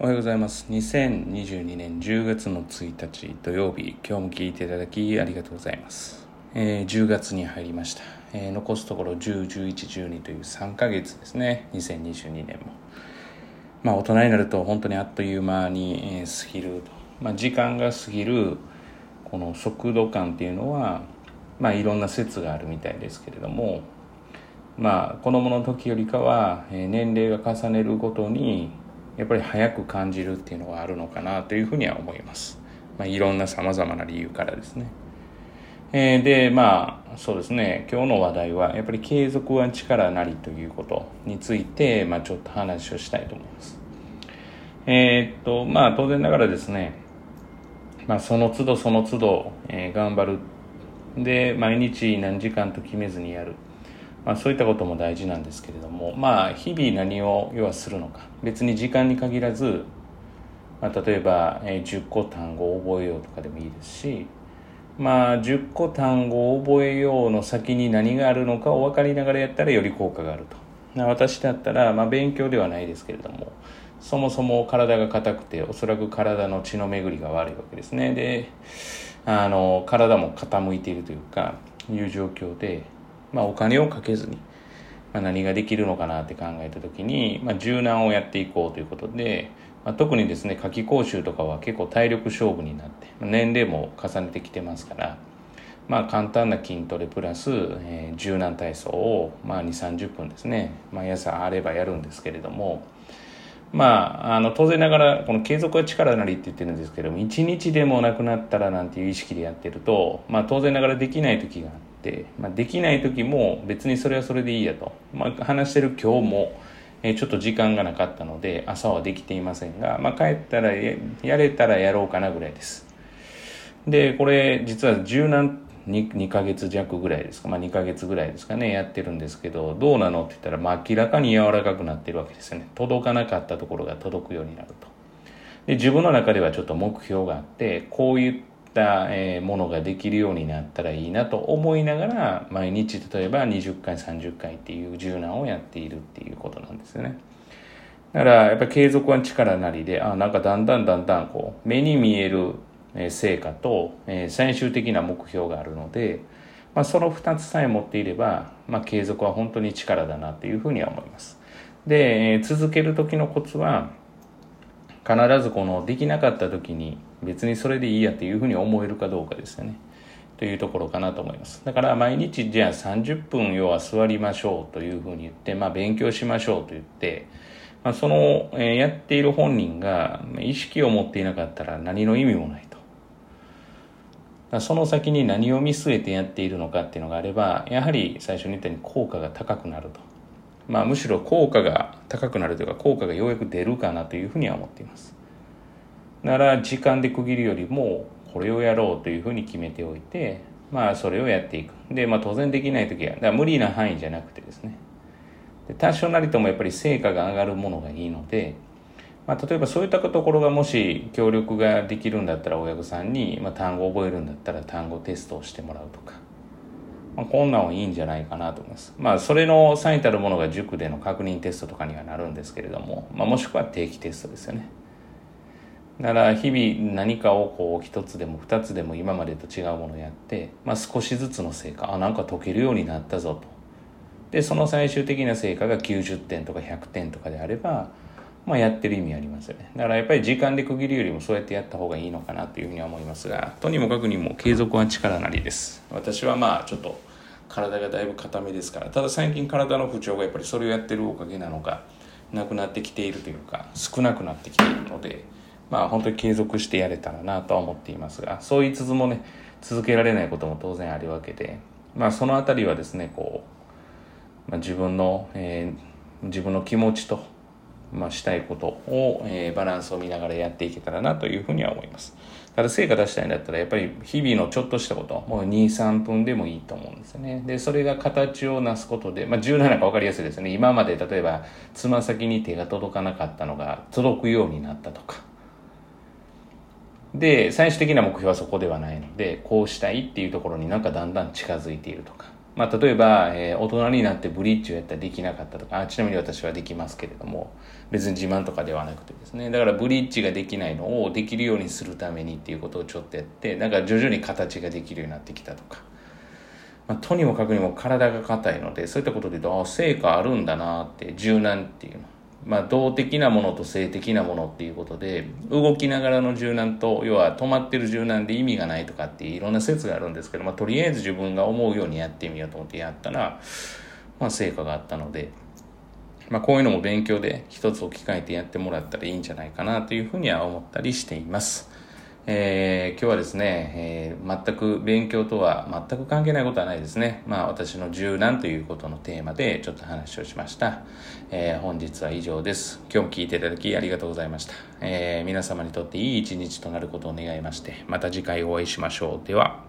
おはようございます。2022年10月の1日土曜日、今日も聞いていただきありがとうございます。えー10月に入りました。えー残すところ10、11、12という3ヶ月ですね。2022年も。まあ大人になると本当にあっという間にえー過ぎると。まあ時間が過ぎるこの速度感っていうのは、まあいろんな説があるみたいですけれども、まあ子供の時よりかはえー年齢が重ねるごとにやっぱり早く感じるっていうのがあるのかなというふうには思います。まあ、いろんな様々な理由からですね。えーで、まあ、そうですね、今日の話題は、やっぱり継続は力なりということについて、まあ、ちょっと話をしたいと思います。えーっと、まあ、当然ながらですね、まあ、その都度その都度、えー頑張る。で、毎日何時間と決めずにやる。まあ、そういったことも大事なんですけれども、まあ、日々何を要はするのか。別に時間に限らず、まあ、例えば、え10個単語を覚えようとかでもいいですし、まあ、10個単語を覚えようの先に何があるのかを分かりながらやったらより効果があると。私だったら、まあ、勉強ではないですけれどもそもそも体が硬くておそらく体の血の巡りが悪いわけですね。であの体も傾いているというかいう状況で、まあ、お金をかけずに、まあ、何ができるのかなって考えた時に、まあ、柔軟をやっていこうということで、まあ、特にですね夏季講習とかは結構体力勝負になってまあ年齢も重ねてきてますから、まあ、簡単な筋トレプラス、えー柔軟体操を、まあ、2 3 0分ですね毎朝あればやるんですけれども。まあ、あの当然ながらこの継続は力なりって言ってるんですけども一日でもなくなったらなんていう意識でやってると、まあ、当然ながらできない時があっ、まあ、できない時も別にそれはそれでいいやと、まあ、話してる今日も、えちょっと時間がなかったので朝はできていませんが、まあ、帰ったらややれたらやろうかなぐらいです。でこれ実は柔軟 2, 2ヶ月弱ぐらいですか、まあ、2ヶ月ぐらいですかねやってるんですけどどうなのって言ったら、まあ、明らかに柔らかくなってるわけですよね。届かなかったところが届くようになると。で自分の中ではちょっと目標があってこういったえーものができるようになったらいいなと思いながら毎日例えば20回30回っていう柔軟をやっているっていうことなんですよね。だからやっぱり継続は力なりであなんかだんだんだんだんこう目に見えるえ成果と、えー最終的な目標があるので、まあ、その2つさえ持っていれば、まあ、継続は本当に力だなというふうには思います。で、えー続ける時のコツは必ずこのできなかった時に別にそれでいいやというふうに思えるかどうかですよね。というところかなと思います。だから毎日じゃあ30分要は座りましょうというふうに言って、まあ、勉強しましょうと言って、まあ、その、えやっている本人が意識を持っていなかったら何の意味もないと。その先に何を見据えてやっているのかっていうのがあればやはり最初に言ったように効果が高くなると。まあむしろ効果が高くなるというか効果がようやく出るかなというふうには思っています。だから時間で区切るよりもこれをやろうというふうに決めておいてまあそれをやっていく。でまあ当然できない時はだ無理な範囲じゃなくてですね。で多少なりともやっぱり成果が上がるものがいいので、まあ、例えばそういったところがもし協力ができるんだったら親御さんに、まあ、単語を覚えるんだったら単語テストをしてもらうとか、まあ、こんなんはいいんじゃないかなと思います。まあそれの最たるものが塾での確認テストとかにはなるんですけれども、まあ、もしくは定期テストですよね。だから日々何かをこう一つでも二つでも今までと違うものをやって、まあ、少しずつの成果あなんか解けるようになったぞと。でその最終的な成果が90点とか100点とかであれば、まあ、やってる意味ありますよね。だからやっぱり時間で区切るよりもそうやってやった方がいいのかなというふうには思いますがとにもかくにも継続は力なりです。私はまあちょっと体がだいぶ硬めですから。ただ最近体の不調がやっぱりそれをやってるおかげなのかなくなってきているというか少なくなってきているのでまあ本当に継続してやれたらなとは思っていますがそういつつもね続けられないことも当然あるわけでまあその辺りはですねこうまあ、自分の、えー自分の気持ちと、まあ、したいことを、えーバランスを見ながらやっていけたらなというふうには思います。ただ成果出したいんだったらやっぱり日々のちょっとしたこともう23分でもいいと思うんですよね。でそれが形をなすことで、まあ、17か分かりやすいですね。今まで例えばつま先に手が届かなかったのが届くようになったとか。で最終的な目標はそこではないのでこうしたいっていうところになんかだんだん近づいているとか。まあ、例えば、えー、大人になってブリッジをやったらできなかったとかあ、ちなみに私はできますけれども、別に自慢とかではなくてですね、だからブリッジができないのをできるようにするためにっていうことをちょっとやって、なんか徐々に形ができるようになってきたとか、まあ、とにもかくにも体が硬いので、そういったことで言うと、あ、成果あるんだなって、柔軟っていうの。まあ、動的なものと性的なものっていうことで、動きながらの柔軟と、要は止まってる柔軟で意味がないとかっていろんな説があるんですけど、まあ、とりあえず自分が思うようにやってみようと思ってやったら、まあ、成果があったので、まあ、こういうのも勉強で一つ置き換えてやってもらったらいいんじゃないかなというふうには思ったりしています。えー、今日はですね、えー、全く勉強とは全く関係ないことはないですね。まあ私の柔軟ということのテーマでちょっと話をしました。えー、本日は以上です。今日も聞いていただきありがとうございました。え、皆様にとっていい一日となることを願いまして、また次回お会いしましょう。では。